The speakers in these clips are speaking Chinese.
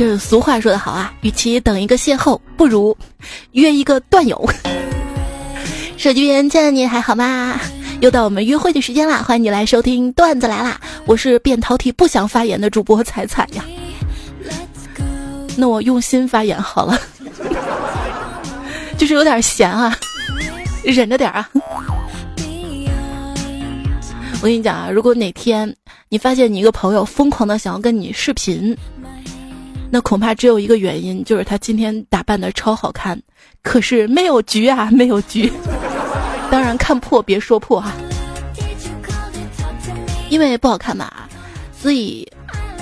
这俗话说得好啊，与其等一个邂逅，不如约一个段友。手机边亲爱的你还好吗？又到我们约会的时间啦，欢迎你来收听段子来啦！我是变饕餮不想发言的主播彩彩呀。那我用心发言好了，就是有点闲啊，忍着点啊。我跟你讲啊，如果哪天你发现你一个朋友疯狂的想要跟你视频，那恐怕只有一个原因，就是他今天打扮的超好看，可是没有局啊，没有局。当然看破别说破哈，因为不好看嘛，所以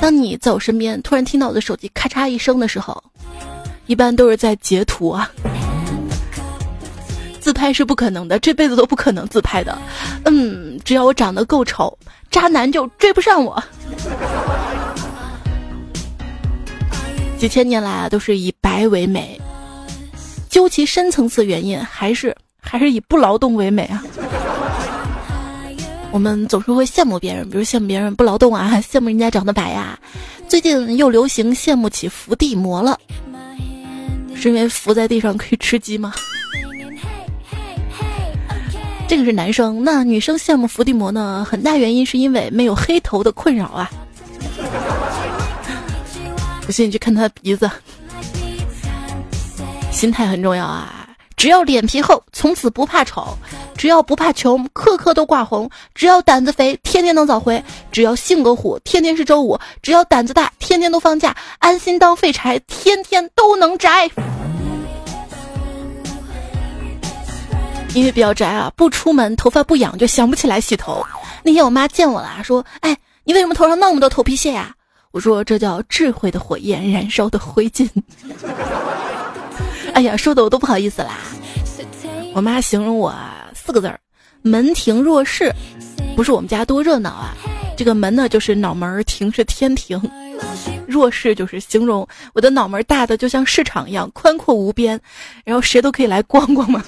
当你在我身边突然听到我的手机咔嚓一声的时候，一般都是在截图啊。自拍是不可能的，这辈子都不可能自拍的。嗯，只要我长得够丑，渣男就追不上我。几千年来啊，都是以白为美。究其深层次原因，还是还是以不劳动为美啊。我们总是会羡慕别人，比如羡慕别人不劳动啊，羡慕人家长得白呀。最近又流行羡慕起伏地魔了，是因为伏在地上可以吃鸡吗？这个是男生，那女生羡慕伏地魔呢？很大原因是因为没有黑头的困扰啊。不信你去看他的鼻子。心态很重要啊！只要脸皮厚，从此不怕丑；只要不怕穷，颗颗都挂红；只要胆子肥，天天能早回；只要性格虎，天天是周五；只要胆子大，天天都放假；安心当废柴，天天都能宅。因为比较宅啊，不出门头发不痒就想不起来洗头。那天我妈见我了，说：“哎，你为什么头上那么多头皮屑呀？”我说：“这叫智慧的火焰燃烧的灰烬。”哎呀，说的我都不好意思啦。我妈形容我四个字儿：门庭若市。不是我们家多热闹啊，这个门呢就是脑门，庭是天庭，若市就是形容我的脑门大的就像市场一样宽阔无边，然后谁都可以来逛逛嘛。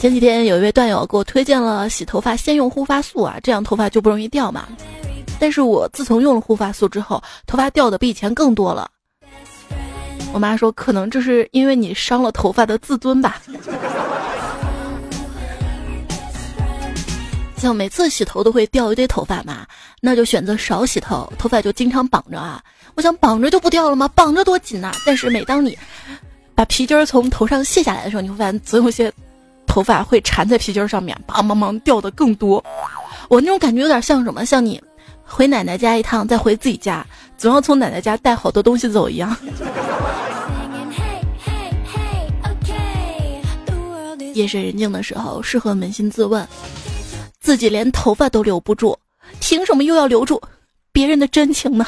前几天有一位段友给我推荐了洗头发先用护发素啊，这样头发就不容易掉嘛。但是我自从用了护发素之后，头发掉的比以前更多了。我妈说，可能这是因为你伤了头发的自尊吧。像每次洗头都会掉一堆头发嘛，那就选择少洗头，头发就经常绑着啊。我想绑着就不掉了吗？绑着多紧呐！但是每当你把皮筋儿从头上卸下来的时候，你会发现总有些。头发会缠在皮筋上面，梆梆梆掉的更多。我那种感觉有点像什么？像你回奶奶家一趟，再回自己家，总要从奶奶家带好多东西走一样。夜深人静的时候，适合扪心自问：自己连头发都留不住，凭什么又要留住别人的真情呢？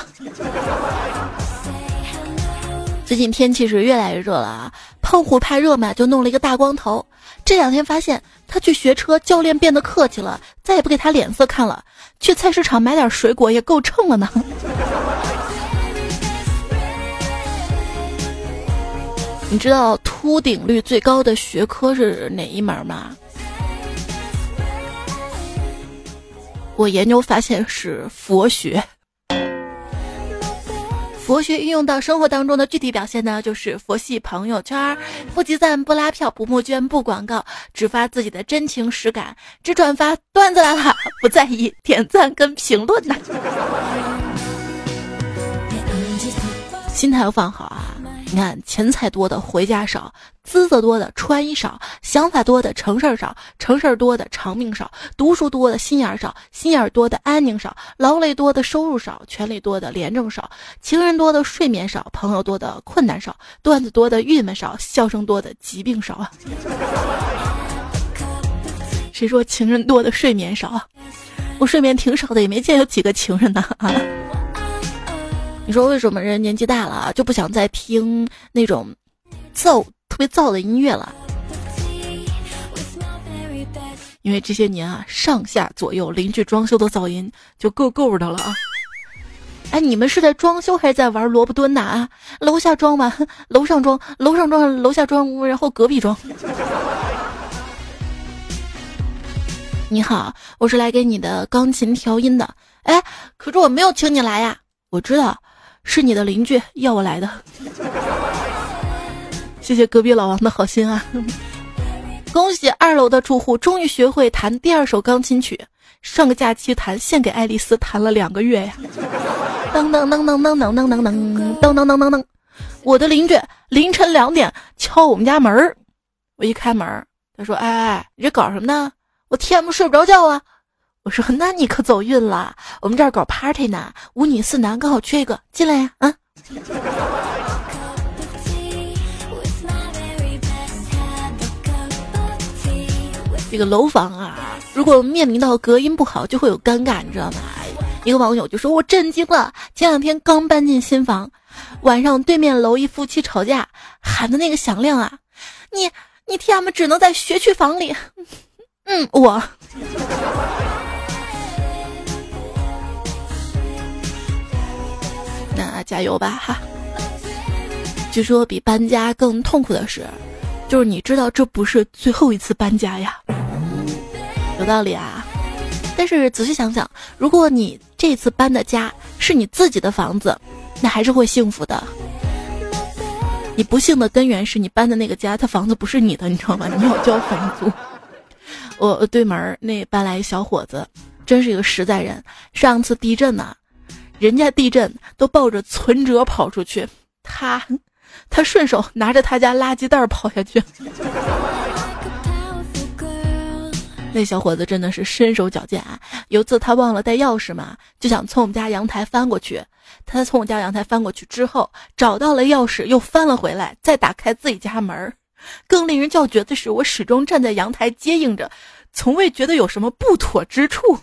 最近天气是越来越热了啊！胖虎怕热嘛，就弄了一个大光头。这两天发现他去学车，教练变得客气了，再也不给他脸色看了。去菜市场买点水果也够秤了呢。你知道秃顶率最高的学科是哪一门吗？我研究发现是佛学。佛学运用到生活当中的具体表现呢，就是佛系朋友圈，不集赞、不拉票、不募捐、不广告，只发自己的真情实感，只转发段子来了，不在意点赞跟评论呐。心态要放好啊。你看，钱财多的回家少，姿色多的穿衣少，想法多的成事儿少，成事儿多的长命少，读书多的心眼儿少，心眼儿多的安宁少，劳累多的收入少，权力多的廉政少，情人多的睡眠少，朋友多的困难少，段子多的郁闷少，笑声多的疾病少啊！谁说情人多的睡眠少啊？我睡眠挺少的，也没见有几个情人呢啊！你说为什么人年纪大了就不想再听那种噪特别噪的音乐了？因为这些年啊，上下左右邻居装修的噪音就够够的了啊！哎，你们是在装修还是在玩萝卜蹲呢？啊，楼下装完，楼上装，楼上装，楼下装屋，然后隔壁装。你好，我是来给你的钢琴调音的。哎，可是我没有请你来呀。我知道，是你的邻居要我来的。谢谢隔壁老王的好心啊！恭喜二楼的住户终于学会弹第二首钢琴曲。上个假期弹献给爱丽丝弹了两个月呀！噔噔噔噔噔噔噔噔噔噔噔噔噔噔，我的邻居凌晨两点敲我们家门儿，我一开门，他说：“哎哎，你这搞什么呢？我天不睡不着觉啊！”我说：“那你可走运了，我们这儿搞 party 呢，五女四男刚好缺一个，进来呀！”啊。这个楼房啊，如果面临到隔音不好，就会有尴尬，你知道吗？一个网友就说：“我震惊了，前两天刚搬进新房，晚上对面楼一夫妻吵架，喊的那个响亮啊！你你 T.M 只能在学区房里。”嗯，我。加油吧哈！据说比搬家更痛苦的是，就是你知道这不是最后一次搬家呀。有道理啊，但是仔细想想，如果你这次搬的家是你自己的房子，那还是会幸福的。你不幸的根源是你搬的那个家，他房子不是你的，你知道吗？你要交房租。我对门那搬来一小伙子，真是一个实在人。上次地震呢，人家地震都抱着存折跑出去，他他顺手拿着他家垃圾袋跑下去。那小伙子真的是身手矫健啊！有次他忘了带钥匙嘛，就想从我们家阳台翻过去。他从我家阳台翻过去之后，找到了钥匙，又翻了回来，再打开自己家门。更令人叫绝的是，我始终站在阳台接应着，从未觉得有什么不妥之处。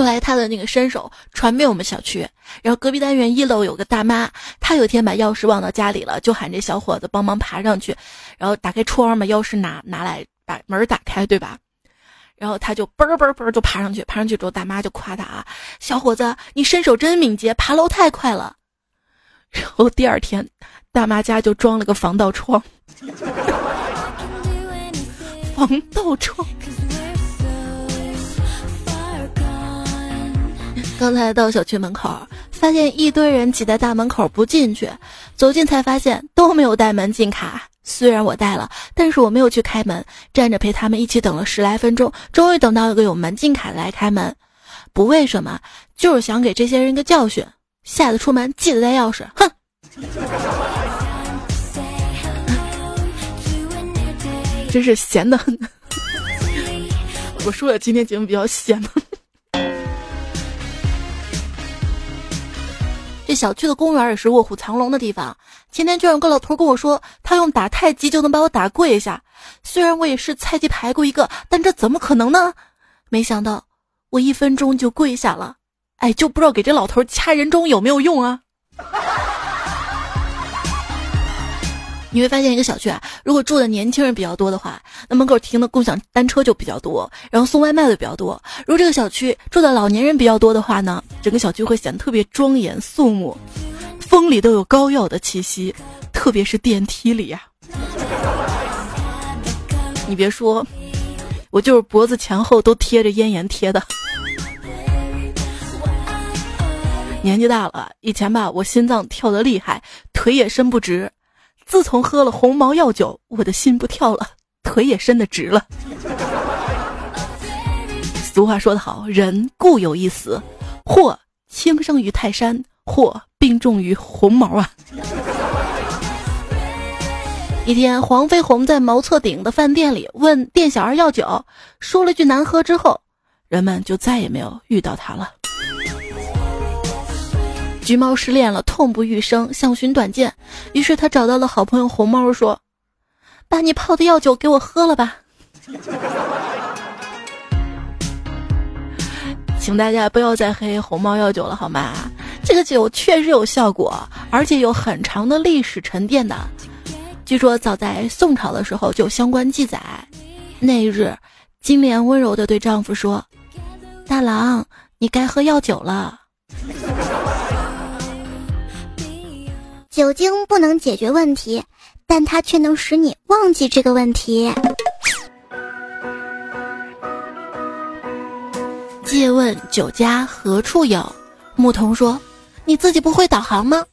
后来他的那个身手传遍我们小区，然后隔壁单元一楼有个大妈，她有天把钥匙忘到家里了，就喊这小伙子帮忙爬上去，然后打开窗把钥匙拿拿来，把门打开，对吧？然后他就嘣嘣嘣就爬上去，爬上去之后大妈就夸他啊，小伙子你身手真敏捷，爬楼太快了。然后第二天，大妈家就装了个防盗窗，防盗窗。刚才到小区门口，发现一堆人挤在大门口不进去，走近才发现都没有带门禁卡。虽然我带了，但是我没有去开门，站着陪他们一起等了十来分钟，终于等到一个有门禁卡的来开门。不为什么，就是想给这些人一个教训，下次出门记得带钥匙。哼，真是闲的很。我说了，今天节目比较闲吗？这小区的公园也是卧虎藏龙的地方。前天居然有个老头跟我说，他用打太极就能把我打跪下。虽然我也是菜鸡排过一个，但这怎么可能呢？没想到我一分钟就跪下了。哎，就不知道给这老头掐人中有没有用啊？你会发现一个小区啊，如果住的年轻人比较多的话，那门口停的共享单车就比较多，然后送外卖的比较多。如果这个小区住的老年人比较多的话呢，整个小区会显得特别庄严肃穆，风里都有膏药的气息，特别是电梯里呀。你别说，我就是脖子前后都贴着咽炎贴的。年纪大了，以前吧，我心脏跳得厉害，腿也伸不直。自从喝了红毛药酒，我的心不跳了，腿也伸得直了。俗话说得好，人固有一死，或轻生于泰山，或病重于红毛啊。一天，黄飞鸿在茅厕顶的饭店里问店小二要酒，说了句难喝之后，人们就再也没有遇到他了。橘猫失恋了，痛不欲生，想寻短见，于是他找到了好朋友红猫，说：“把你泡的药酒给我喝了吧。”请大家不要再黑红猫药酒了，好吗？这个酒确实有效果，而且有很长的历史沉淀的。据说早在宋朝的时候就相关记载。那日，金莲温柔地对丈夫说：“大郎，你该喝药酒了。”酒精不能解决问题，但它却能使你忘记这个问题。借问酒家何处有？牧童说：“你自己不会导航吗？”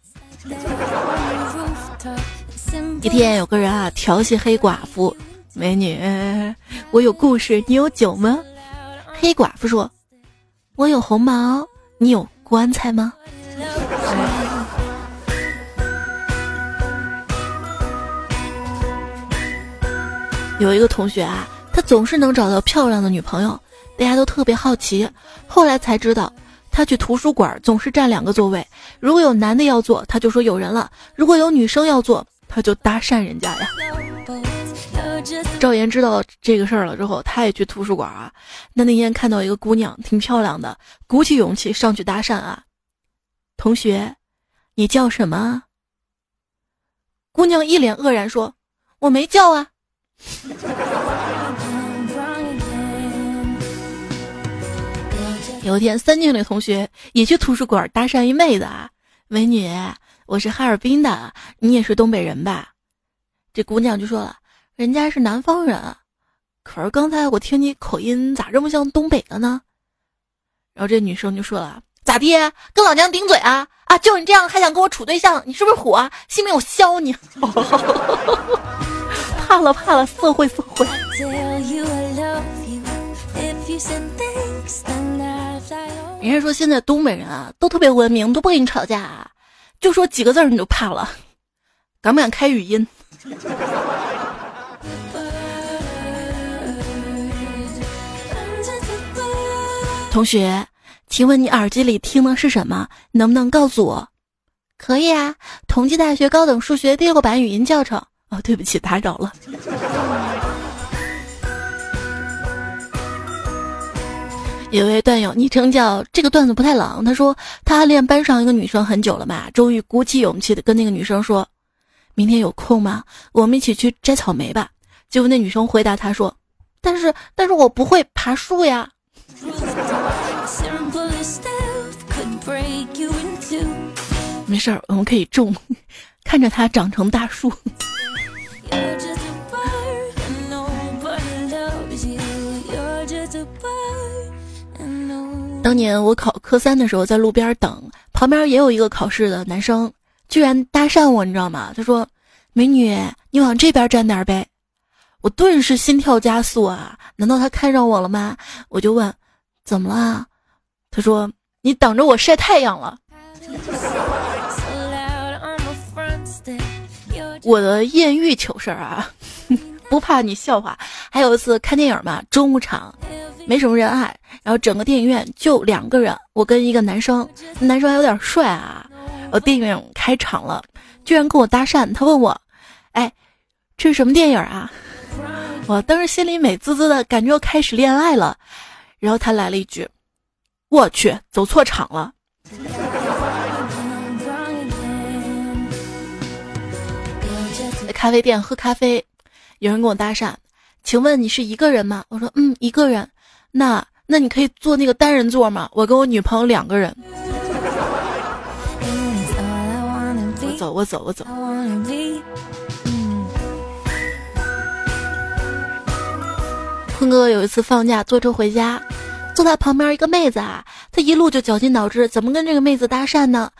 一天有个人啊调戏黑寡妇，美女，我有故事，你有酒吗？黑寡妇说：“我有红毛，你有棺材吗？” 有一个同学啊，他总是能找到漂亮的女朋友，大家都特别好奇。后来才知道，他去图书馆总是占两个座位，如果有男的要坐，他就说有人了；如果有女生要坐，他就搭讪人家呀。赵岩知道这个事儿了之后，他也去图书馆啊。那那天看到一个姑娘挺漂亮的，鼓起勇气上去搭讪啊。同学，你叫什么？姑娘一脸愕然说：“我没叫啊。” 有一天，三年的同学也去图书馆搭讪一妹子啊，美女，我是哈尔滨的，你也是东北人吧？这姑娘就说了，人家是南方人，可是刚才我听你口音咋这么像东北的呢？然后这女生就说了，咋地？跟老娘顶嘴啊？啊，就你这样还想跟我处对象？你是不是虎啊？信不信我削你？怕了怕了，社会社会。人家说现在东北人啊都特别文明，都不跟你吵架，就说几个字你就怕了，敢不敢开语音？同学，请问你耳机里听的是什么？能不能告诉我？可以啊，同济大学高等数学第六版语音教程。哦，对不起，打扰了。有位段友昵称叫这个段子不太冷，他说他暗恋班上一个女生很久了嘛，终于鼓起勇气的跟那个女生说：“明天有空吗？我们一起去摘草莓吧。”结果那女生回答他说：“但是但是我不会爬树呀。”没事儿，我们可以种，看着它长成大树。当年我考科三的时候，在路边等，旁边也有一个考试的男生，居然搭讪我，你知道吗？他说：“美女，你往这边站点呗。”我顿时心跳加速啊！难道他看上我了吗？我就问：“怎么了？”他说：“你等着我晒太阳了。”我的艳遇糗事儿啊，不怕你笑话。还有一次看电影嘛，中午场。没什么人爱，然后整个电影院就两个人，我跟一个男生，男生还有点帅啊。我电影开场了，居然跟我搭讪，他问我：“哎，这是什么电影啊？”我当时心里美滋滋的，感觉要开始恋爱了。然后他来了一句：“我去，走错场了。”在咖啡店喝咖啡，有人跟我搭讪，请问你是一个人吗？我说：“嗯，一个人。”那那你可以坐那个单人座吗？我跟我女朋友两个人。我走，我走，我走。坤哥有一次放假坐车回家，坐在旁边一个妹子啊，她一路就绞尽脑汁怎么跟这个妹子搭讪呢？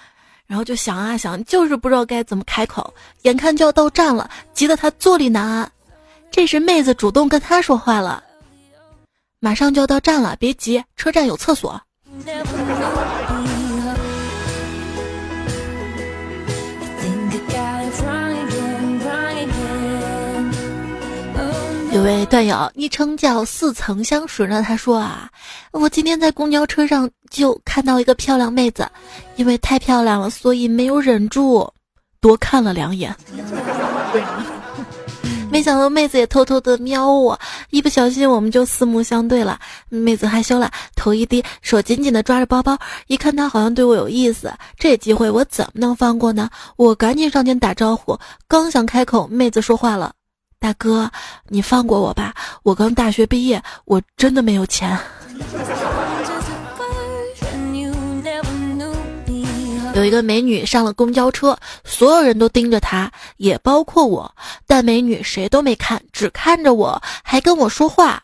然后就想啊想，就是不知道该怎么开口。眼看就要到站了，急得她坐立难安。这时妹子主动跟他说话了。马上就要到站了，别急，车站有厕所。有位段友昵称叫似曾相识的，他说啊，我今天在公交车上就看到一个漂亮妹子，因为太漂亮了，所以没有忍住多看了两眼。没想到妹子也偷偷的瞄我，一不小心我们就四目相对了。妹子害羞了，头一低，手紧紧的抓着包包。一看她好像对我有意思，这机会我怎么能放过呢？我赶紧上前打招呼，刚想开口，妹子说话了：“大哥，你放过我吧，我刚大学毕业，我真的没有钱。”有一个美女上了公交车，所有人都盯着她，也包括我。但美女谁都没看，只看着我，还跟我说话。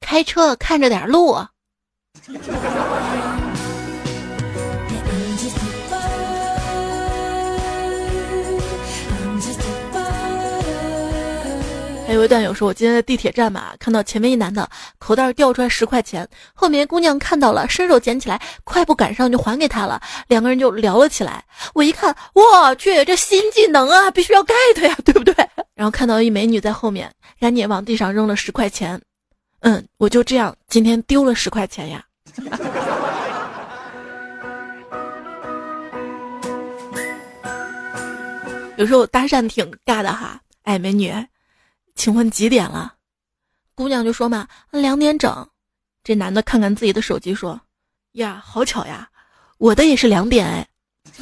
开车看着点路。还有一段有说，我今天在地铁站嘛，看到前面一男的口袋掉出来十块钱，后面姑娘看到了，伸手捡起来，快步赶上就还给他了，两个人就聊了起来。我一看，我去，这新技能啊，必须要 get 呀，对不对？然后看到一美女在后面，赶紧往地上扔了十块钱。嗯，我就这样，今天丢了十块钱呀。有时候搭讪挺尬的哈，哎，美女。请问几点了？姑娘就说嘛，两点整。这男的看看自己的手机说：“呀，好巧呀，我的也是两点哎。”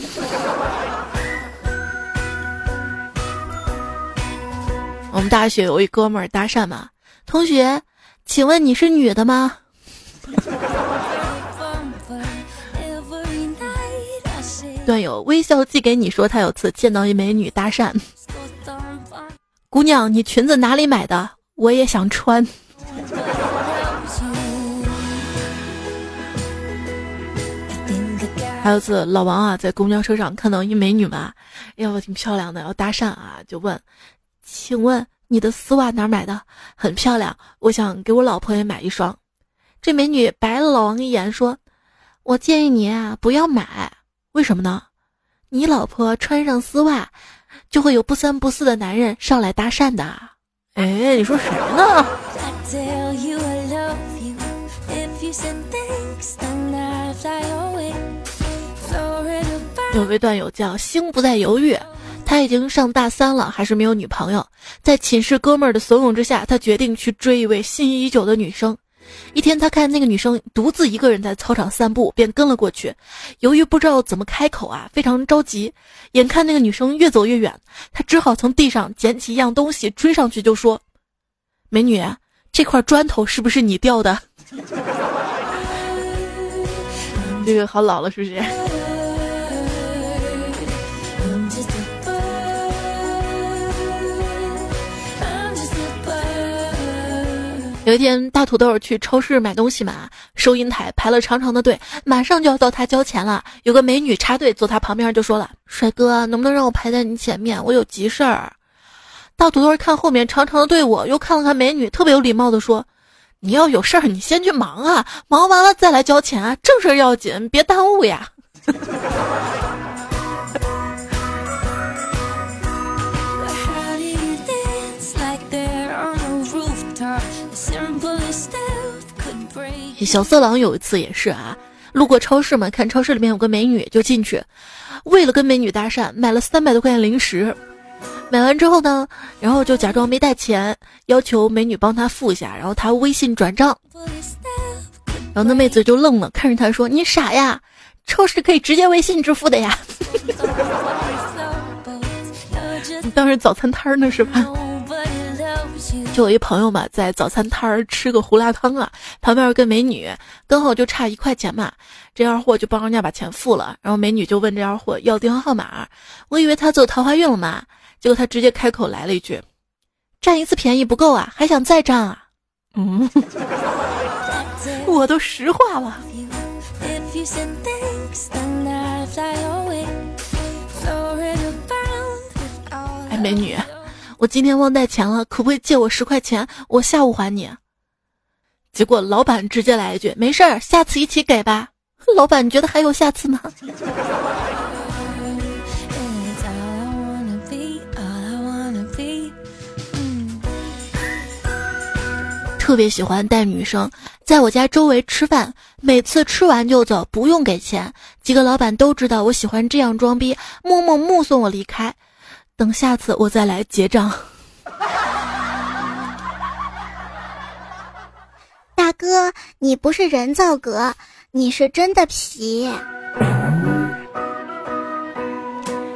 我们大学有一哥们儿搭讪嘛，同学，请问你是女的吗？段友微笑寄给你说，他有次见到一美女搭讪。姑娘，你裙子哪里买的？我也想穿。还有次，老王啊，在公交车上看到一美女嘛，哎呦，挺漂亮的，要搭讪啊，就问：“请问你的丝袜哪买的？很漂亮，我想给我老婆也买一双。”这美女白了老王一眼，说：“我建议你啊，不要买，为什么呢？你老婆穿上丝袜。”就会有不三不四的男人上来搭讪的，哎，你说谁呢？有位段友叫星不再犹豫，他已经上大三了，还是没有女朋友。在寝室哥们儿的怂恿之下，他决定去追一位心仪已久的女生。一天，他看那个女生独自一个人在操场散步，便跟了过去。由于不知道怎么开口啊，非常着急。眼看那个女生越走越远，他只好从地上捡起一样东西追上去，就说：“美女，这块砖头是不是你掉的？” 这个好老了，是不是？有一天，大土豆去超市买东西嘛，收银台排了长长的队，马上就要到他交钱了。有个美女插队坐他旁边，就说了：“帅哥，能不能让我排在你前面？我有急事儿。”大土豆看后面长长的队伍，又看了看美女，特别有礼貌的说：“你要有事儿，你先去忙啊，忙完了再来交钱啊，正事儿要紧，别耽误呀。”小色狼有一次也是啊，路过超市嘛，看超市里面有个美女，就进去，为了跟美女搭讪，买了三百多块钱零食。买完之后呢，然后就假装没带钱，要求美女帮他付一下，然后他微信转账。然后那妹子就愣了，看着他说：“你傻呀，超市可以直接微信支付的呀。”你当时早餐摊呢是吧？就我一朋友嘛，在早餐摊儿吃个胡辣汤啊，旁边有个美女，刚好就差一块钱嘛，这二货就帮人家把钱付了，然后美女就问这二货要电话号码，我以为他走桃花运了嘛，结果他直接开口来了一句：“占一次便宜不够啊，还想再占啊？”嗯，我都石化了。哎，美女。我今天忘带钱了，可不可以借我十块钱？我下午还你。结果老板直接来一句：“没事儿，下次一起给吧。”老板，你觉得还有下次吗？特别喜欢带女生在我家周围吃饭，每次吃完就走，不用给钱。几个老板都知道我喜欢这样装逼，默默目送我离开。等下次我再来结账。大哥，你不是人造革，你是真的皮。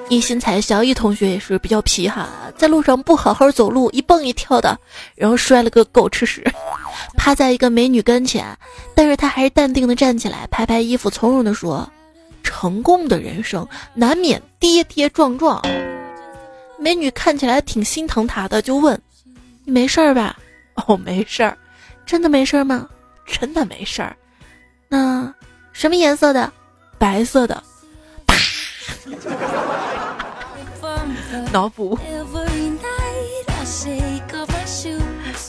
一心才小易同学也是比较皮哈，在路上不好好走路，一蹦一跳的，然后摔了个狗吃屎，趴在一个美女跟前，但是他还是淡定的站起来，拍拍衣服，从容的说：“成功的人生难免跌跌撞撞。”美女看起来挺心疼他的，就问：“你没事儿吧？”“ 哦，没事儿，真的没事儿吗？”“真的没事儿。”那什么颜色的？白色的。脑补。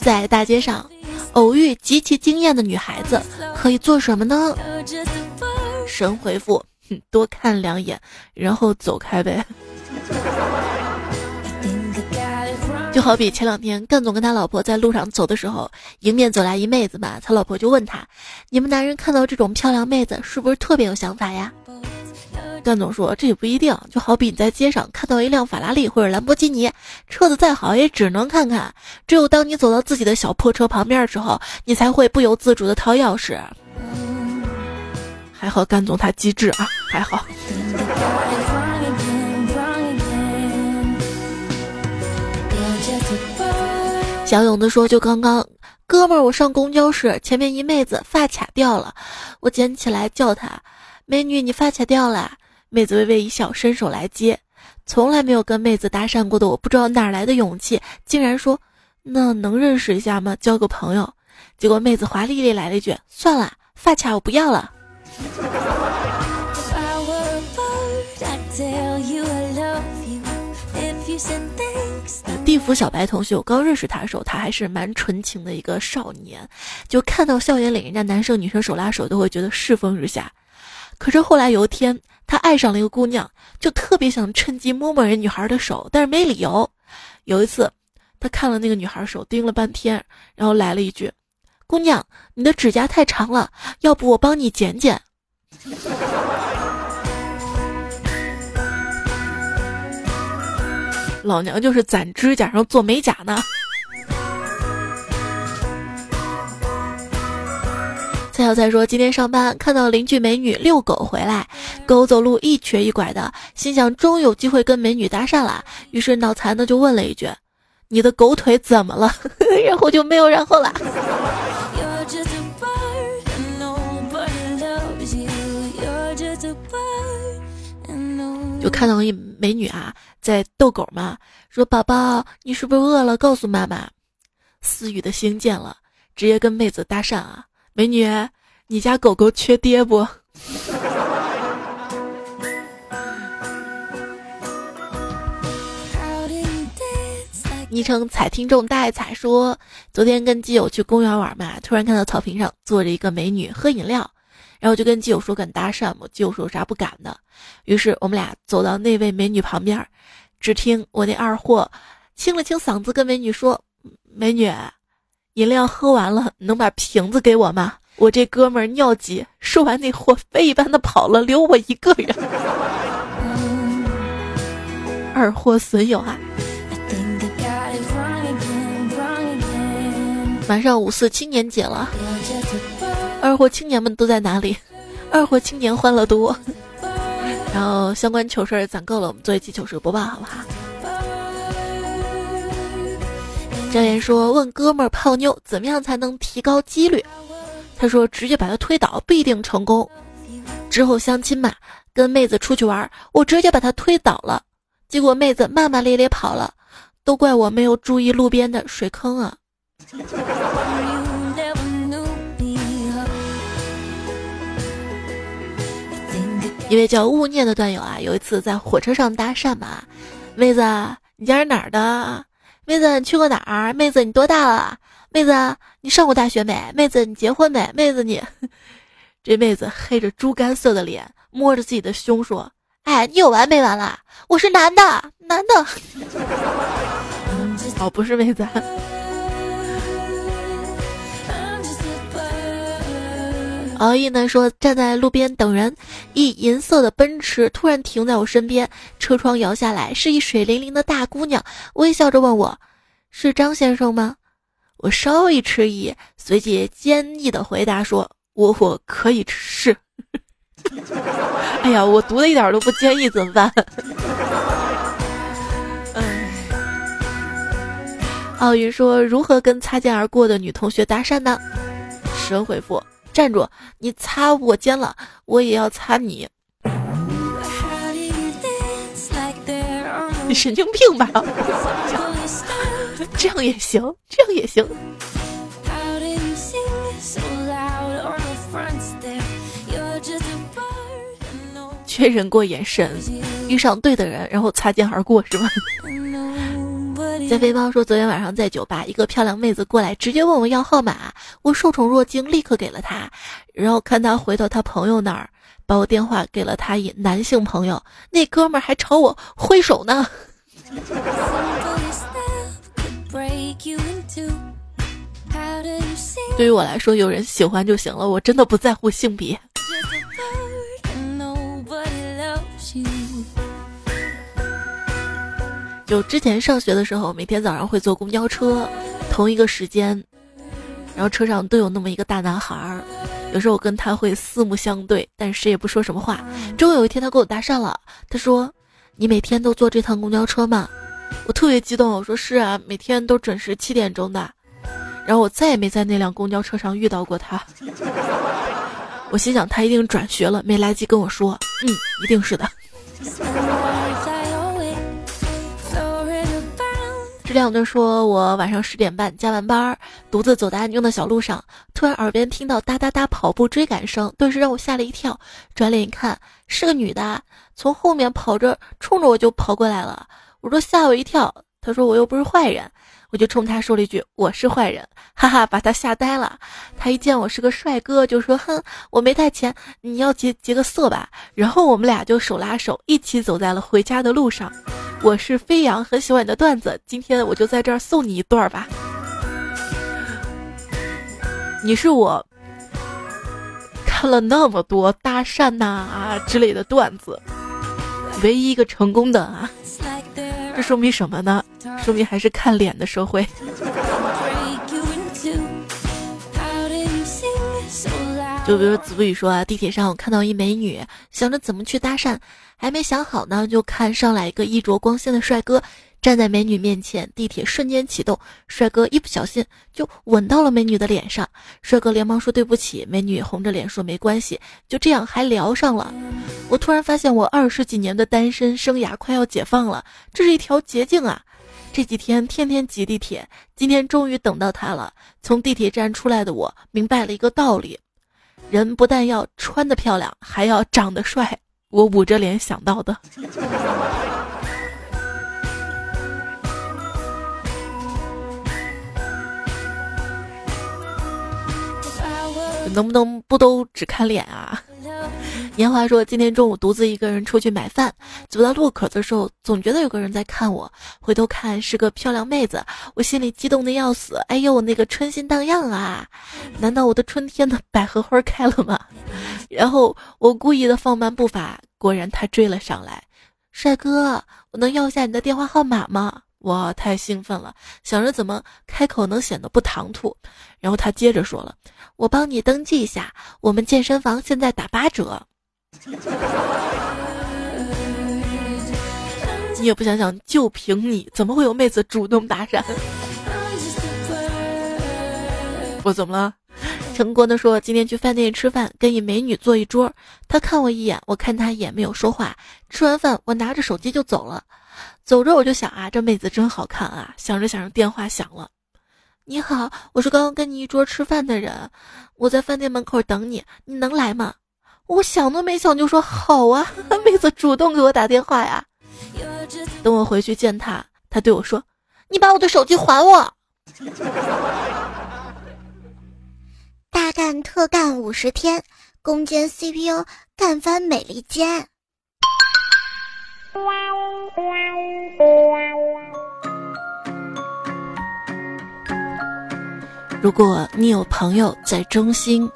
在大街上偶遇极其惊艳的女孩子，可以做什么呢？神回复：多看两眼，然后走开呗。就好比前两天干总跟他老婆在路上走的时候，迎面走来一妹子嘛，他老婆就问他：“你们男人看到这种漂亮妹子，是不是特别有想法呀？”干总说：“这也不一定，就好比你在街上看到一辆法拉利或者兰博基尼，车子再好也只能看看。只有当你走到自己的小破车旁边的时候，你才会不由自主的掏钥匙。”还好干总他机智啊，还好。小勇子说：“就刚刚，哥们儿，我上公交时，前面一妹子发卡掉了，我捡起来叫她，美女，你发卡掉了。妹子微微一笑，伸手来接。从来没有跟妹子搭讪过的我，不知道哪来的勇气，竟然说，那能认识一下吗？交个朋友。结果妹子华丽丽来了一句，算了，发卡我不要了。”地府小白同学，我刚认识他的时候，他还是蛮纯情的一个少年，就看到校园里人家男生女生手拉手，都会觉得世风日下。可是后来有一天，他爱上了一个姑娘，就特别想趁机摸摸人女孩的手，但是没理由。有一次，他看了那个女孩手，盯了半天，然后来了一句：“姑娘，你的指甲太长了，要不我帮你剪剪。”老娘就是攒指甲上做美甲呢。蔡小蔡说：“今天上班看到邻居美女遛狗回来，狗走路一瘸一拐的，心想终有机会跟美女搭讪了，于是脑残的就问了一句：‘你的狗腿怎么了？’ 然后就没有然后了。”就看到一美女啊，在逗狗嘛，说：“宝宝，你是不是饿了？告诉妈妈。”思雨的心见了，直接跟妹子搭讪啊：“美女，你家狗狗缺爹不？”昵称彩听众大爱彩说：“昨天跟基友去公园玩嘛，突然看到草坪上坐着一个美女喝饮料。”然后就跟基友说敢搭讪吗？基友说有啥不敢的。于是我们俩走到那位美女旁边，只听我那二货清了清嗓子跟美女说：“美女，饮料喝完了，能把瓶子给我吗？我这哥们儿尿急。”说完那货飞一般的跑了，留我一个人。二货损友啊！马上五四青年节了。二货青年们都在哪里？二货青年欢乐多。然后相关糗事攒够了，我们做一期糗事播报，好不好？张岩说：“问哥们儿泡妞怎么样才能提高几率？”他说：“直接把他推倒，不一定成功。”之后相亲嘛，跟妹子出去玩，我直接把他推倒了，结果妹子骂骂咧咧跑了，都怪我没有注意路边的水坑啊。一位叫勿念的段友啊，有一次在火车上搭讪嘛，妹子，你家是哪儿的？妹子，你去过哪儿？妹子，你多大了？妹子，你上过大学没？妹子，你结婚没？妹子，你，这妹子黑着猪肝色的脸，摸着自己的胸说：“哎，你有完没完啦？我是男的，男的。”哦，不是妹子。熬夜呢说站在路边等人，一银色的奔驰突然停在我身边，车窗摇下来是一水灵灵的大姑娘，微笑着问我：“是张先生吗？”我稍微迟疑，随即坚毅的回答说：“我我可以是。”哎呀，我读的一点都不坚毅，怎么办？奥运说如何跟擦肩而过的女同学搭讪呢？神回复。站住，你擦我肩了，我也要擦你。你神经病吧？这样也行，这样也行。确认过眼神，遇上对的人，然后擦肩而过，是吗？在飞猫说，昨天晚上在酒吧，一个漂亮妹子过来，直接问我要号码，我受宠若惊，立刻给了她。然后看她回到她朋友那儿，把我电话给了她一男性朋友，那哥们儿还朝我挥手呢。对于我来说，有人喜欢就行了，我真的不在乎性别。就之前上学的时候，每天早上会坐公交车，同一个时间，然后车上都有那么一个大男孩儿，有时候我跟他会四目相对，但谁也不说什么话。终于有一天，他跟我搭讪了，他说：“你每天都坐这趟公交车吗？”我特别激动，我说：“是啊，每天都准时七点钟的。”然后我再也没在那辆公交车上遇到过他。我心想他一定转学了，没来及跟我说。嗯，一定是的。这两的说，我晚上十点半加完班，独自走在安静的小路上，突然耳边听到哒哒哒跑步追赶声，顿时让我吓了一跳。转脸一看，是个女的，从后面跑着冲着我就跑过来了。我说吓我一跳，他说我又不是坏人。我就冲他说了一句：“我是坏人，哈哈，把他吓呆了。”他一见我是个帅哥，就说：“哼，我没带钱，你要结结个色吧。”然后我们俩就手拉手一起走在了回家的路上。我是飞扬，很喜欢你的段子，今天我就在这儿送你一段儿吧。你是我看了那么多搭讪呐啊之类的段子，唯一一个成功的啊。这说明什么呢？说明还是看脸的社会。就比如子不语说啊，地铁上我看到一美女，想着怎么去搭讪，还没想好呢，就看上来一个衣着光鲜的帅哥。站在美女面前，地铁瞬间启动，帅哥一不小心就吻到了美女的脸上，帅哥连忙说对不起，美女红着脸说没关系，就这样还聊上了。我突然发现我二十几年的单身生涯快要解放了，这是一条捷径啊！这几天天天挤地铁，今天终于等到他了。从地铁站出来的我明白了一个道理：人不但要穿得漂亮，还要长得帅。我捂着脸想到的。能不能不都只看脸啊？年华说，今天中午独自一个人出去买饭，走到路口的时候，总觉得有个人在看我，回头看是个漂亮妹子，我心里激动的要死。哎呦，那个春心荡漾啊！难道我的春天的百合花开了吗？然后我故意的放慢步伐，果然他追了上来。帅哥，我能要一下你的电话号码吗？我太兴奋了，想着怎么开口能显得不唐突，然后他接着说了：“我帮你登记一下，我们健身房现在打八折。”你也不想想，就凭你，怎么会有妹子主动搭讪？我怎么了？成功的说，今天去饭店吃饭，跟一美女坐一桌，她看我一眼，我看她一眼，没有说话。吃完饭，我拿着手机就走了。走着我就想啊，这妹子真好看啊！想着想着，电话响了。你好，我是刚刚跟你一桌吃饭的人，我在饭店门口等你，你能来吗？我想都没想就说好啊！妹子主动给我打电话呀。等我回去见他，他对我说：“你把我的手机还我。”大干特干五十天，攻坚 CPU，干翻美利坚。如果你有朋友在中心，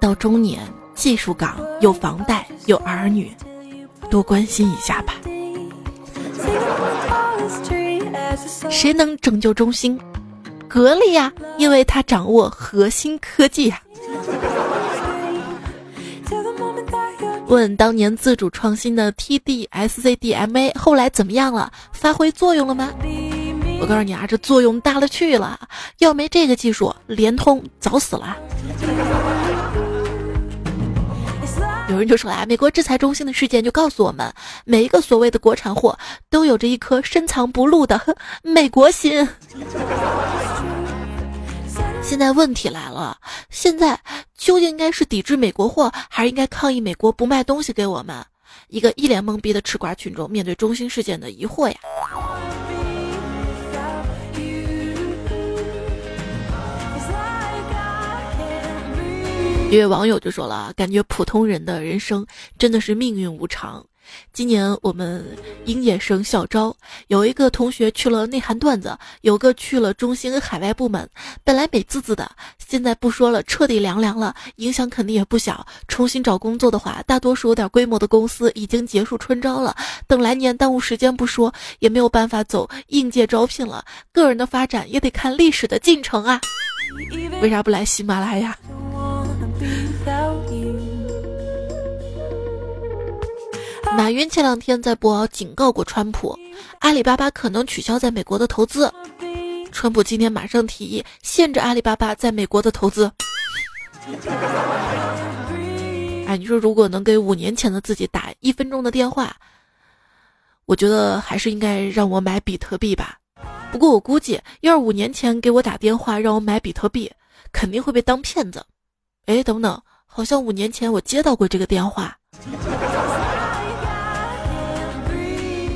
到中年，技术岗，有房贷，有儿女，多关心一下吧。谁能拯救中心？格力呀，因为他掌握核心科技呀。问当年自主创新的 TD-SCDMA 后来怎么样了？发挥作用了吗？我告诉你啊，这作用大了去了。要没这个技术，联通早死了。有人就说啊，美国制裁中兴的事件就告诉我们，每一个所谓的国产货都有着一颗深藏不露的美国心。现在问题来了，现在究竟应该是抵制美国货，还是应该抗议美国不卖东西给我们？一个一脸懵逼的吃瓜群众面对中心事件的疑惑呀。一位网友就说了，感觉普通人的人生真的是命运无常。今年我们应届生校招，有一个同学去了内涵段子，有个去了中兴海外部门。本来美滋滋的，现在不说了，彻底凉凉了，影响肯定也不小。重新找工作的话，大多数有点规模的公司已经结束春招了，等来年耽误时间不说，也没有办法走应届招聘了。个人的发展也得看历史的进程啊！为啥不来喜马拉雅？马云前两天在博鳌警告过川普，阿里巴巴可能取消在美国的投资。川普今天马上提议限制阿里巴巴在美国的投资。哎，你说如果能给五年前的自己打一分钟的电话，我觉得还是应该让我买比特币吧。不过我估计，要是五年前给我打电话让我买比特币，肯定会被当骗子。哎，等等，好像五年前我接到过这个电话。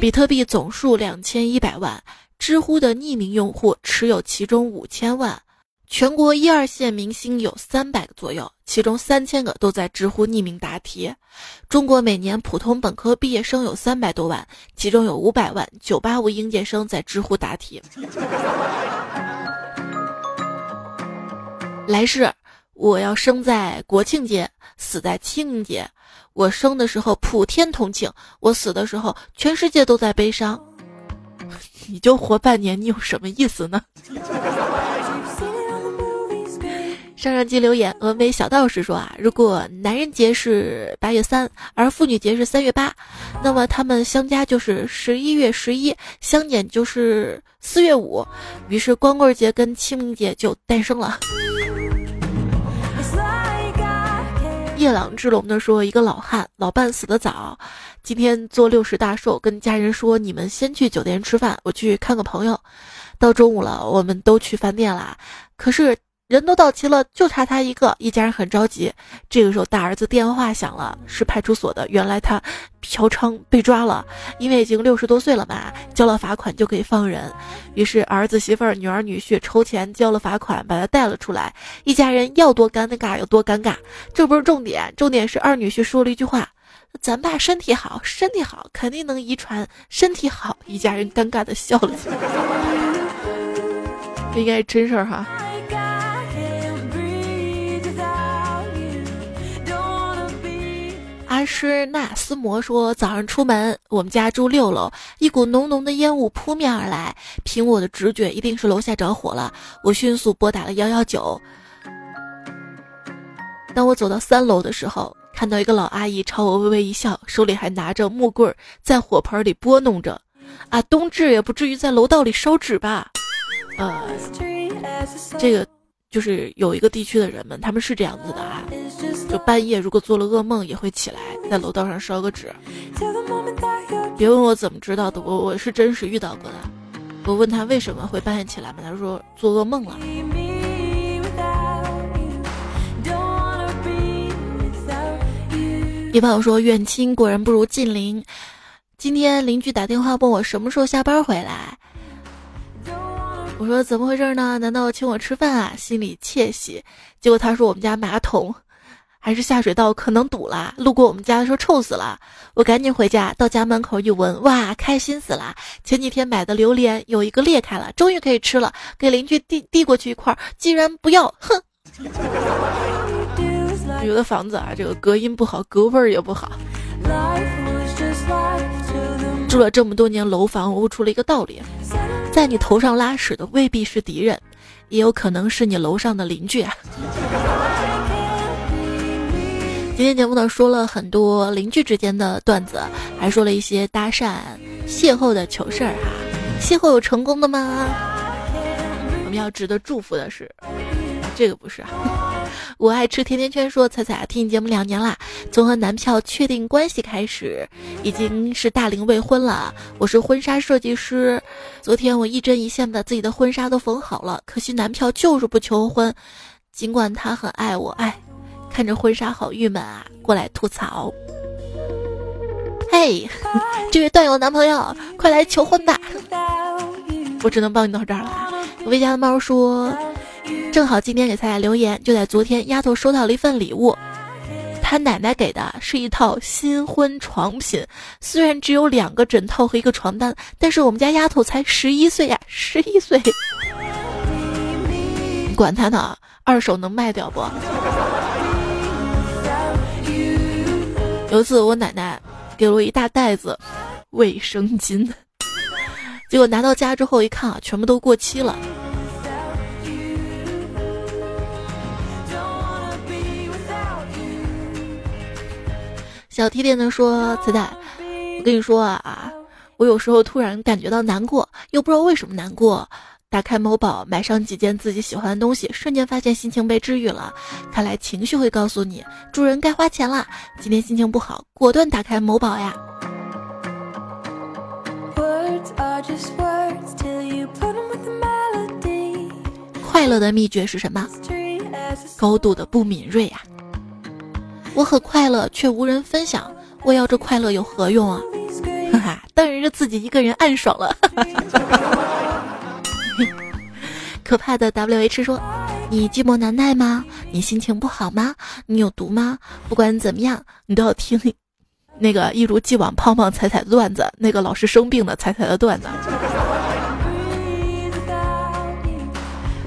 比特币总数两千一百万，知乎的匿名用户持有其中五千万，全国一二线明星有三百个左右，其中三千个都在知乎匿名答题。中国每年普通本科毕业生有三百多万，其中有五百万九八五应届生在知乎答题。来世我要生在国庆节，死在清明节。我生的时候普天同庆，我死的时候全世界都在悲伤。你就活半年，你有什么意思呢？上上期留言，峨眉小道士说啊，如果男人节是八月三，而妇女节是三月八，那么他们相加就是十一月十一，相减就是四月五，于是光棍节跟清明节就诞生了。夜郎之龙的说：“一个老汉，老伴死得早，今天做六十大寿，跟家人说，你们先去酒店吃饭，我去看个朋友。到中午了，我们都去饭店啦。可是。”人都到齐了，就差他一个，一家人很着急。这个时候，大儿子电话响了，是派出所的。原来他嫖娼被抓了，因为已经六十多岁了嘛，交了罚款就可以放人。于是儿子媳妇儿、女儿女婿筹钱交了罚款，把他带了出来。一家人要多尴尬有多尴尬，这不是重点，重点是二女婿说了一句话：“咱爸身体好，身体好，肯定能遗传身体好。”一家人尴尬的笑了起来。这应该是真事儿哈。阿诗纳斯摩说：“早上出门，我们家住六楼，一股浓浓的烟雾扑面而来。凭我的直觉，一定是楼下着火了。我迅速拨打了幺幺九。当我走到三楼的时候，看到一个老阿姨朝我微微一笑，手里还拿着木棍，在火盆里拨弄着。啊，冬至也不至于在楼道里烧纸吧？呃，这个。”就是有一个地区的人们，他们是这样子的啊，就半夜如果做了噩梦，也会起来在楼道上烧个纸。别问我怎么知道的，我我是真实遇到过的。我问他为什么会半夜起来嘛，他说做噩梦了。一朋友说远亲果然不如近邻，今天邻居打电话问我什么时候下班回来。我说怎么回事呢？难道请我吃饭啊？心里窃喜。结果他说我们家马桶还是下水道可能堵了，路过我们家的时候臭死了。我赶紧回家，到家门口一闻，哇，开心死了！前几天买的榴莲有一个裂开了，终于可以吃了。给邻居递递过去一块，竟然不要，哼！有的房子啊，这个隔音不好，隔味儿也不好。住了这么多年楼房，悟出了一个道理。在你头上拉屎的未必是敌人，也有可能是你楼上的邻居啊。今天节目呢说了很多邻居之间的段子，还说了一些搭讪、邂逅的糗事儿哈。邂逅有成功的吗？我们要值得祝福的是，这个不是啊。我爱吃甜甜圈，说彩彩听你节目两年啦，从和男票确定关系开始，已经是大龄未婚了。我是婚纱设计师，昨天我一针一线把自己的婚纱都缝好了，可惜男票就是不求婚，尽管他很爱我，哎，看着婚纱好郁闷啊，过来吐槽。嘿，这位段友男朋友，快来求婚吧！我只能帮你到这儿了。魏家的猫说，正好今天给彩彩留言，就在昨天，丫头收到了一份礼物，她奶奶给的是一套新婚床品，虽然只有两个枕头和一个床单，但是我们家丫头才十一岁呀，十一岁，管他呢，二手能卖掉不？有一次我奶奶。给了我一大袋子卫生巾，结果拿到家之后一看啊，全部都过期了。小甜点的说：“彩彩，我跟你说啊，我有时候突然感觉到难过，又不知道为什么难过。”打开某宝，买上几件自己喜欢的东西，瞬间发现心情被治愈了。看来情绪会告诉你，主人该花钱了。今天心情不好，果断打开某宝呀。快乐的秘诀是什么？高度的不敏锐呀。我很快乐，却无人分享，我要这快乐有何用啊？哈哈，当然是自己一个人暗爽了。可怕的 W H 说：“你寂寞难耐吗？你心情不好吗？你有毒吗？不管怎么样，你都要听那个一如既往胖胖彩彩的段子，那个老是生病的彩彩的段子。”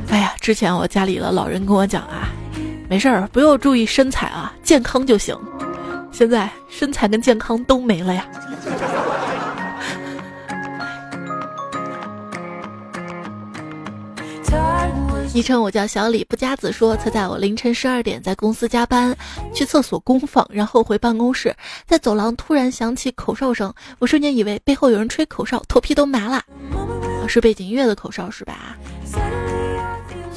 哎呀，之前我家里的老人跟我讲啊，没事儿，不用注意身材啊，健康就行。现在身材跟健康都没了呀。昵称我叫小李不加子说，他在我凌晨十二点在公司加班，去厕所公放，然后回办公室，在走廊突然响起口哨声，我瞬间以为背后有人吹口哨，头皮都麻了，是背景音乐的口哨是吧？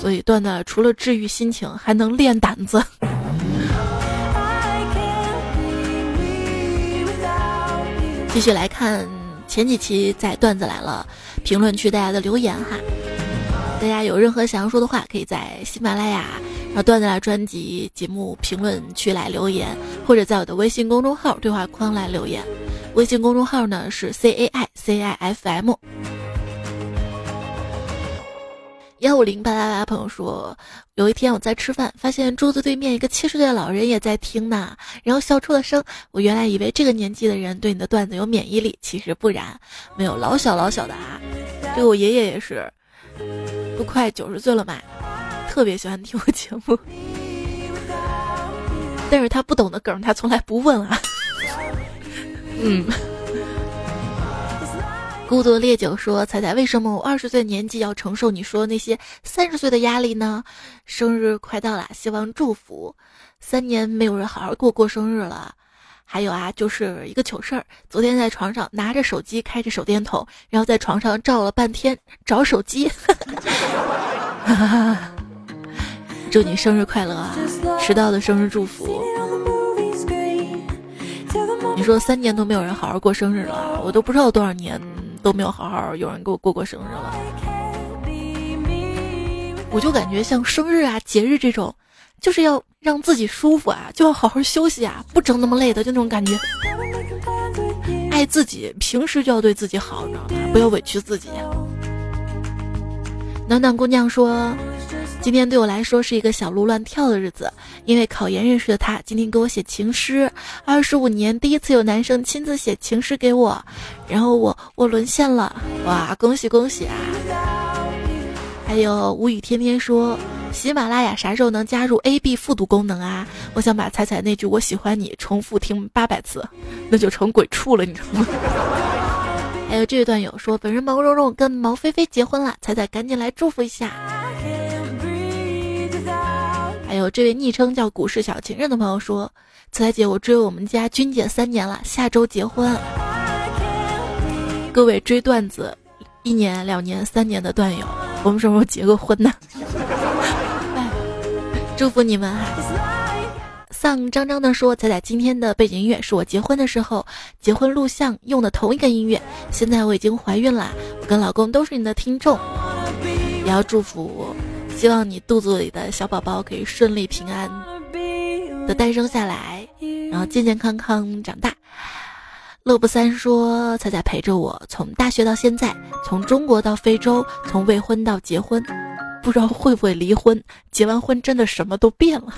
所以段子除了治愈心情，还能练胆子。继续来看前几期在段子来了评论区大家的留言哈。大家有任何想要说的话，可以在喜马拉雅，然后段子来专辑节目评论区来留言，或者在我的微信公众号对话框来留言。微信公众号呢是 C A I C I F M。幺五零八八八朋友说，有一天我在吃饭，发现桌子对面一个七十岁的老人也在听呢，然后笑出了声。我原来以为这个年纪的人对你的段子有免疫力，其实不然，没有老小老小的啊。这个我爷爷也是。都快九十岁了嘛，特别喜欢听我节目，但是他不懂的梗，他从来不问啊。嗯，孤独烈酒说：“彩彩，为什么我二十岁年纪要承受你说那些三十岁的压力呢？生日快到了，希望祝福。三年没有人好好过过生日了。”还有啊，就是一个糗事儿。昨天在床上拿着手机，开着手电筒，然后在床上照了半天找手机。祝你生日快乐啊！迟到的生日祝福。你说三年都没有人好好过生日了，我都不知道多少年都没有好好有人给我过过生日了。我就感觉像生日啊、节日这种。就是要让自己舒服啊，就要好好休息啊，不整那么累的，就那种感觉。爱自己，平时就要对自己好，你知道吗？不要委屈自己。暖暖姑娘说：“今天对我来说是一个小鹿乱跳的日子，因为考研认识的他，今天给我写情诗。二十五年第一次有男生亲自写情诗给我，然后我我沦陷了，哇，恭喜恭喜啊！还有无语天天说。”喜马拉雅啥时候能加入 A B 复读功能啊？我想把彩彩那句“我喜欢你”重复听八百次，那就成鬼畜了，你知道吗？还有这位段友说，本人毛茸茸跟毛菲菲结婚了，彩彩赶紧来祝福一下。还有这位昵称叫“股市小情人”的朋友说，彩彩姐，我追我们家君姐三年了，下周结婚。各位追段子一年、两年、三年的段友，我们什么时候结个婚呢？哎祝福你们啊！丧张张的说：“彩彩，今天的背景音乐是我结婚的时候结婚录像用的同一个音乐。现在我已经怀孕了，我跟老公都是你的听众，也要祝福，希望你肚子里的小宝宝可以顺利平安的诞生下来，然后健健康康长大。”乐不三说：“彩彩陪着我从大学到现在，从中国到非洲，从未婚到结婚，不知道会不会离婚？结完婚真的什么都变了。”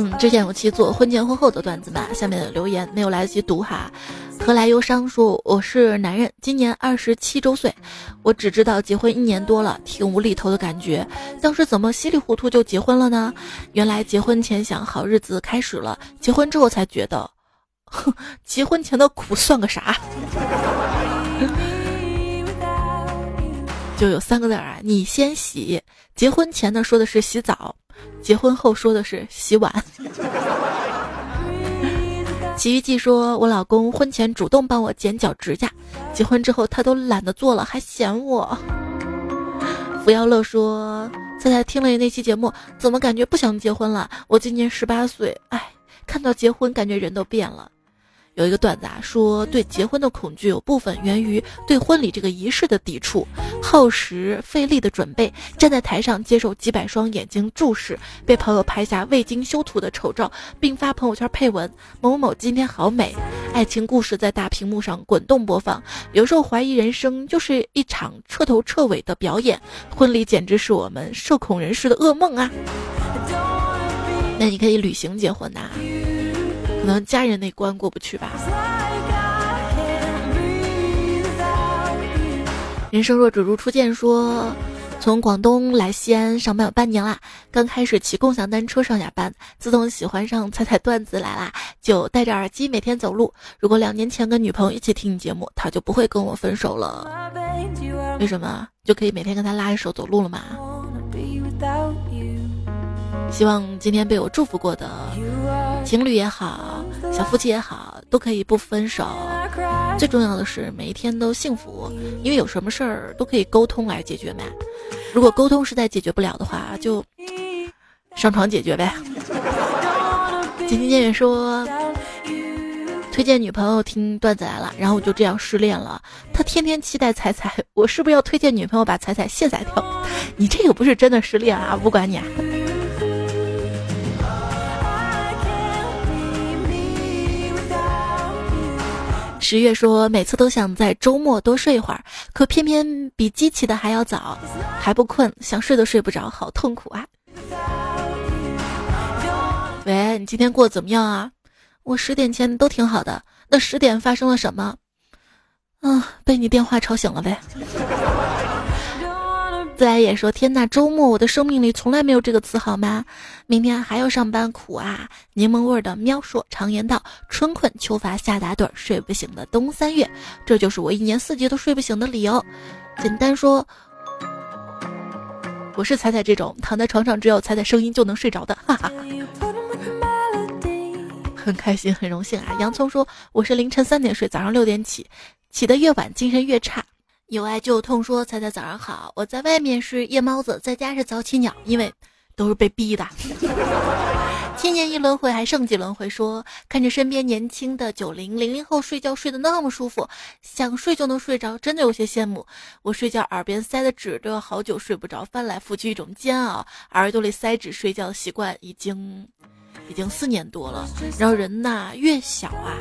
嗯，之前有期做婚前婚后的段子嘛，下面的留言没有来得及读哈。何来忧伤说我是男人，今年二十七周岁，我只知道结婚一年多了，挺无厘头的感觉。当时怎么稀里糊涂就结婚了呢？原来结婚前想好日子开始了，结婚之后才觉得，哼，结婚前的苦算个啥？就有三个字啊，你先洗。结婚前呢说的是洗澡，结婚后说的是洗碗。奇遇记说：“我老公婚前主动帮我剪脚指甲，结婚之后他都懒得做了，还嫌我。”扶摇乐说：“菜菜听了你那期节目，怎么感觉不想结婚了？我今年十八岁，哎，看到结婚，感觉人都变了。”有一个段子啊，说对结婚的恐惧有部分源于对婚礼这个仪式的抵触，耗时费力的准备，站在台上接受几百双眼睛注视，被朋友拍下未经修图的丑照，并发朋友圈配文某某今天好美，爱情故事在大屏幕上滚动播放，有时候怀疑人生就是一场彻头彻尾的表演，婚礼简直是我们社恐人士的噩梦啊！那你可以旅行结婚呐。可能家人那关过不去吧。人生若只如初见，说从广东来西安上班有半年啦，刚开始骑共享单车上下班，自从喜欢上彩彩段子来啦，就戴着耳机每天走路。如果两年前跟女朋友一起听你节目，她就不会跟我分手了。为什么？就可以每天跟他拉着手走路了吗？希望今天被我祝福过的情侣也好，小夫妻也好，都可以不分手。最重要的是每一天都幸福，因为有什么事儿都可以沟通来解决嘛。如果沟通实在解决不了的话，就上床解决呗。今天建远说推荐女朋友听段子来了，然后我就这样失恋了。他天天期待彩彩，我是不是要推荐女朋友把彩彩卸载掉？你这个不是真的失恋啊，不管你。啊。十月说，每次都想在周末多睡一会儿，可偏偏比机起的还要早，还不困，想睡都睡不着，好痛苦啊！喂，你今天过得怎么样啊？我十点前都挺好的，那十点发生了什么？嗯，被你电话吵醒了呗。自来也说：“天呐，周末我的生命里从来没有这个词好吗？明天还要上班，苦啊！”柠檬味的喵说：“常言道，春困秋乏夏打盹，睡不醒的冬三月，这就是我一年四季都睡不醒的理由。”简单说，我是彩彩这种躺在床上只有彩彩声音就能睡着的，哈哈哈。很开心，很荣幸啊！洋葱说：“我是凌晨三点睡，早上六点起，起得越晚精神越差。”有爱就有痛，说猜猜早上好，我在外面是夜猫子，在家是早起鸟，因为都是被逼的。千年一轮回，还剩几轮回？说看着身边年轻的九零零零后睡觉睡得那么舒服，想睡就能睡着，真的有些羡慕。我睡觉耳边塞的纸都要好久睡不着，翻来覆去一种煎熬。耳朵里塞纸睡觉的习惯已经已经四年多了。然后人呐越小啊，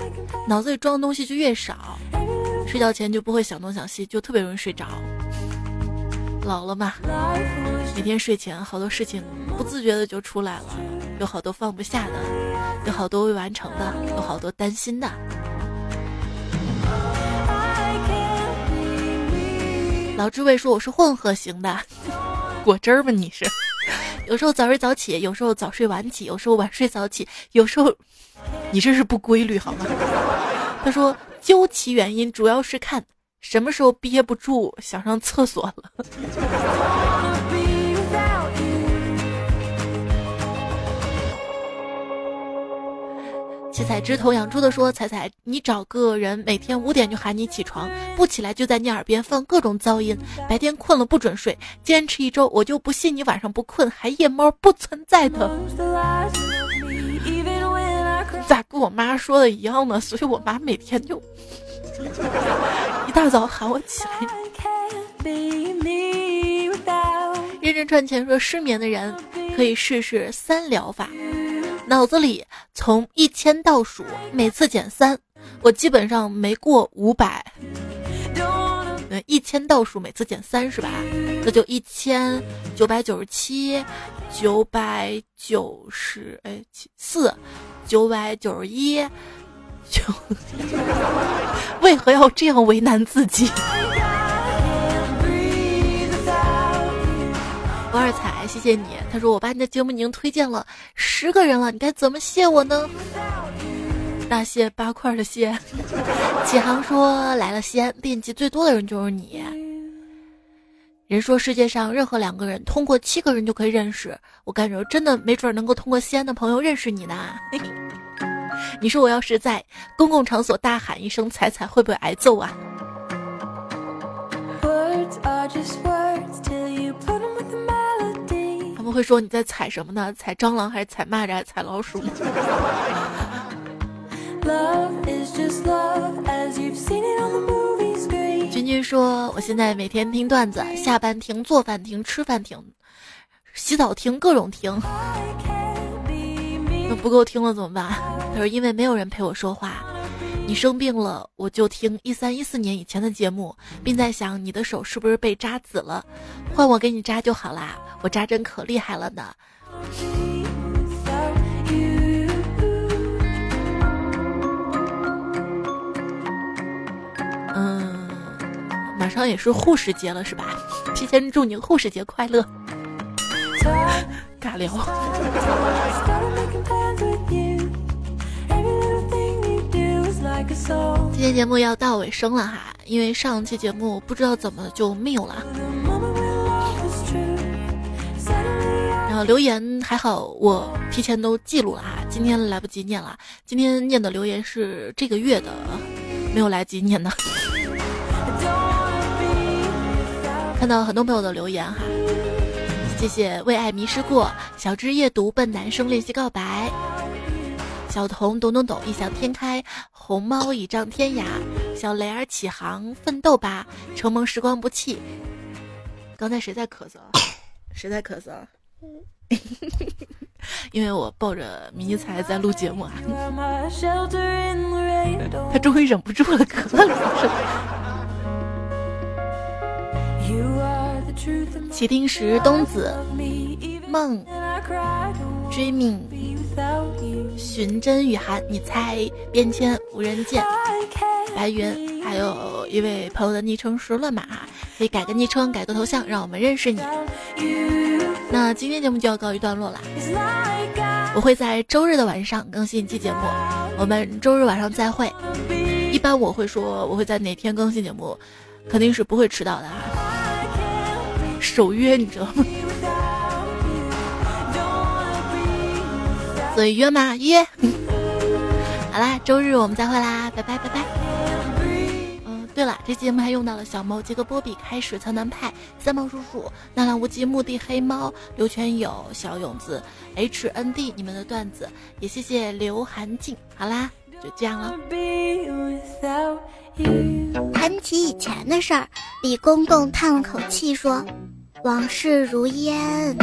脑子里装的东西就越少。睡觉前就不会想东想西，就特别容易睡着。老了嘛，每天睡前好多事情不自觉的就出来了，有好多放不下的，有好多未完成的，有好多担心的。老智慧说我是混合型的，果汁儿吗？你是？有时候早睡早起，有时候早睡晚起，有时候晚睡早起，有时候你这是不规律好吗？他说。究其原因，主要是看什么时候憋不住想上厕所了。七彩枝头养猪的说：“彩彩，你找个人每天五点就喊你起床，不起来就在你耳边放各种噪音，白天困了不准睡，坚持一周，我就不信你晚上不困还夜猫不存在的。”咋跟我妈说的一样呢？所以我妈每天就一大早喊我起来。认真赚钱说失眠的人可以试试三疗法，脑子里从一千倒数，每次减三，我基本上没过五百。一千倒数每次减三是吧？那就一千九百九十七，九百九十哎七四，九百九十一，九。为何要这样为难自己？王二彩，谢谢你。他说我把你的节目已经推荐了十个人了，你该怎么谢我呢？大谢八块的谢。启航说来了西安，惦记最多的人就是你。人说世界上任何两个人通过七个人就可以认识，我感觉真的没准能够通过西安的朋友认识你呢。你说我要是在公共场所大喊一声“踩踩”，会不会挨揍啊？他们会说你在踩什么呢？踩蟑螂还是踩蚂蚱还是踩老鼠？君君说，我现在每天听段子，下班听，做饭听，吃饭听，洗澡听，各种听。那不够听了怎么办？他说因为没有人陪我说话。你生病了，我就听一三一四年以前的节目，并在想你的手是不是被扎紫了，换我给你扎就好啦。我扎针可厉害了呢。嗯，马上也是护士节了，是吧？提前祝你护士节快乐。尬聊。今天节目要到尾声了哈，因为上期节目不知道怎么就没有了。然后留言还好，我提前都记录了哈，今天来不及念了。今天念的留言是这个月的，没有来及念呢。看到很多朋友的留言哈，谢谢为爱迷失过，小枝夜读笨男生练习告白。小童懂懂懂，异想天开；红猫倚仗天涯，小雷儿起航，奋斗吧！承蒙时光不弃。刚才谁在咳嗽？谁在咳嗽？因为我抱着迷彩在录节目啊。他终于忍不住了，咳了。起定时东子梦。Dreaming，寻真雨涵，你猜边签无人见，白云，还有一位朋友的昵称是乱码，可以改个昵称，改个头像，让我们认识你。那今天节目就要告一段落啦，我会在周日的晚上更新一期节目，我们周日晚上再会。一般我会说我会在哪天更新节目，肯定是不会迟到的，守约，你知道吗？所以约吗？约。好啦，周日我们再会啦，拜拜拜拜。嗯，对了，这节目还用到了小猫、杰克、波比、开始、苍南派、三毛叔叔、纳兰无极、墓地黑猫、刘全友、小勇子、H N D，你们的段子，也谢谢刘寒静。好啦，就这样了。谈起以前的事儿，李公公叹了口气说：“往事如烟。”